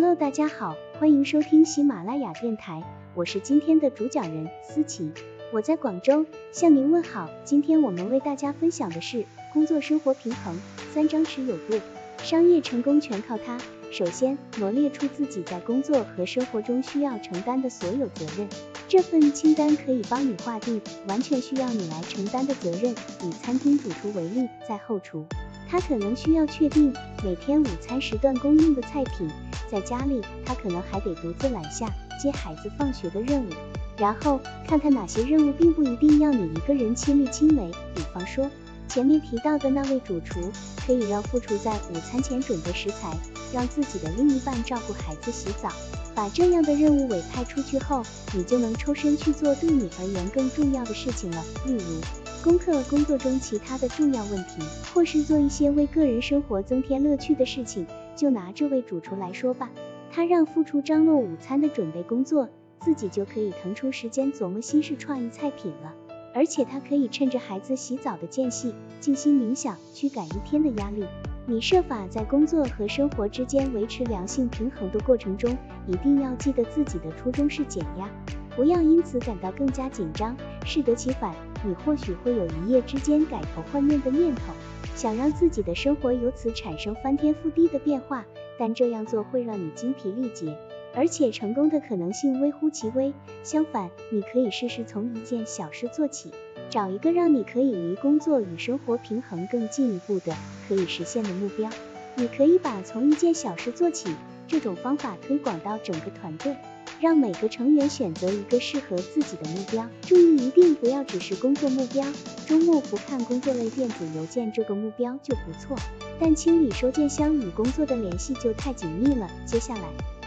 Hello，大家好，欢迎收听喜马拉雅电台，我是今天的主讲人思琪，我在广州向您问好。今天我们为大家分享的是工作生活平衡，三张弛有度，商业成功全靠它。首先，罗列出自己在工作和生活中需要承担的所有责任，这份清单可以帮你划定完全需要你来承担的责任。以餐厅主厨为例，在后厨，他可能需要确定每天午餐时段供应的菜品。在家里，他可能还得独自揽下接孩子放学的任务，然后看看哪些任务并不一定要你一个人亲力亲为。比方说，前面提到的那位主厨，可以让副厨在午餐前准备食材，让自己的另一半照顾孩子、洗澡。把这样的任务委派出去后，你就能抽身去做对你而言更重要的事情了，例如攻克工作中其他的重要问题，或是做一些为个人生活增添乐趣的事情。就拿这位主厨来说吧，他让副厨张罗午餐的准备工作，自己就可以腾出时间琢磨新式创意菜品了。而且他可以趁着孩子洗澡的间隙，静心冥想，驱赶一天的压力。你设法在工作和生活之间维持良性平衡的过程中，一定要记得自己的初衷是减压，不要因此感到更加紧张，适得其反，你或许会有一夜之间改头换面的念头。想让自己的生活由此产生翻天覆地的变化，但这样做会让你精疲力竭，而且成功的可能性微乎其微。相反，你可以试试从一件小事做起，找一个让你可以离工作与生活平衡更进一步的可以实现的目标。你可以把从一件小事做起这种方法推广到整个团队。让每个成员选择一个适合自己的目标，注意一定不要只是工作目标。周末不看工作类电子邮件这个目标就不错，但清理收件箱与工作的联系就太紧密了。接下来，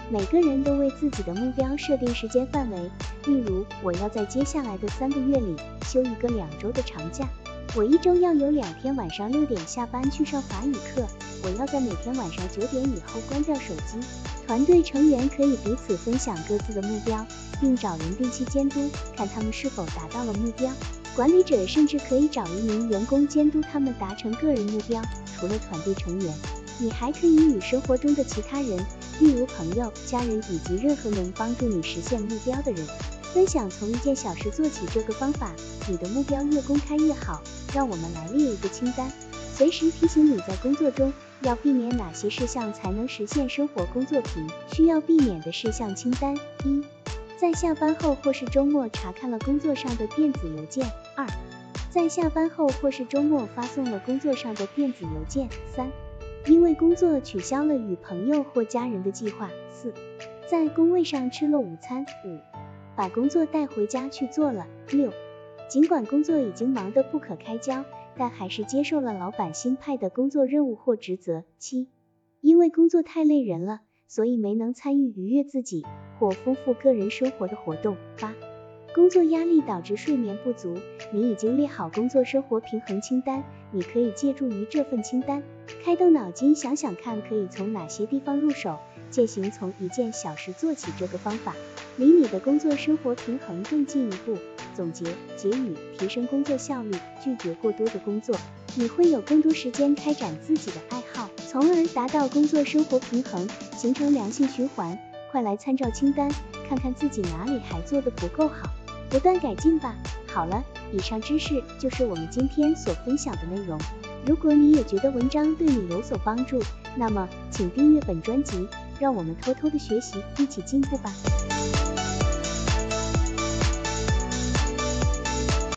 每个人都为自己的目标设定时间范围，例如我要在接下来的三个月里休一个两周的长假，我一周要有两天晚上六点下班去上法语课，我要在每天晚上九点以后关掉手机。团队成员可以彼此分享各自的目标，并找人定期监督，看他们是否达到了目标。管理者甚至可以找一名员工监督他们达成个人目标。除了团队成员，你还可以与生活中的其他人，例如朋友、家人以及任何能帮助你实现目标的人，分享从一件小事做起这个方法。你的目标越公开越好。让我们来列一个清单，随时提醒你在工作中。要避免哪些事项才能实现生活工作平？需要避免的事项清单：一，在下班后或是周末查看了工作上的电子邮件；二，在下班后或是周末发送了工作上的电子邮件；三，因为工作取消了与朋友或家人的计划；四，在工位上吃了午餐；五，把工作带回家去做了；六，尽管工作已经忙得不可开交。但还是接受了老板新派的工作任务或职责。七，因为工作太累人了，所以没能参与愉悦自己或丰富个人生活的活动。八，工作压力导致睡眠不足。你已经列好工作生活平衡清单，你可以借助于这份清单，开动脑筋想想看，可以从哪些地方入手，践行从一件小事做起这个方法，离你的工作生活平衡更进一步。总结结语：提升工作效率，拒绝过多的工作，你会有更多时间开展自己的爱好，从而达到工作生活平衡，形成良性循环。快来参照清单，看看自己哪里还做得不够好，不断改进吧。好了，以上知识就是我们今天所分享的内容。如果你也觉得文章对你有所帮助，那么请订阅本专辑，让我们偷偷的学习，一起进步吧。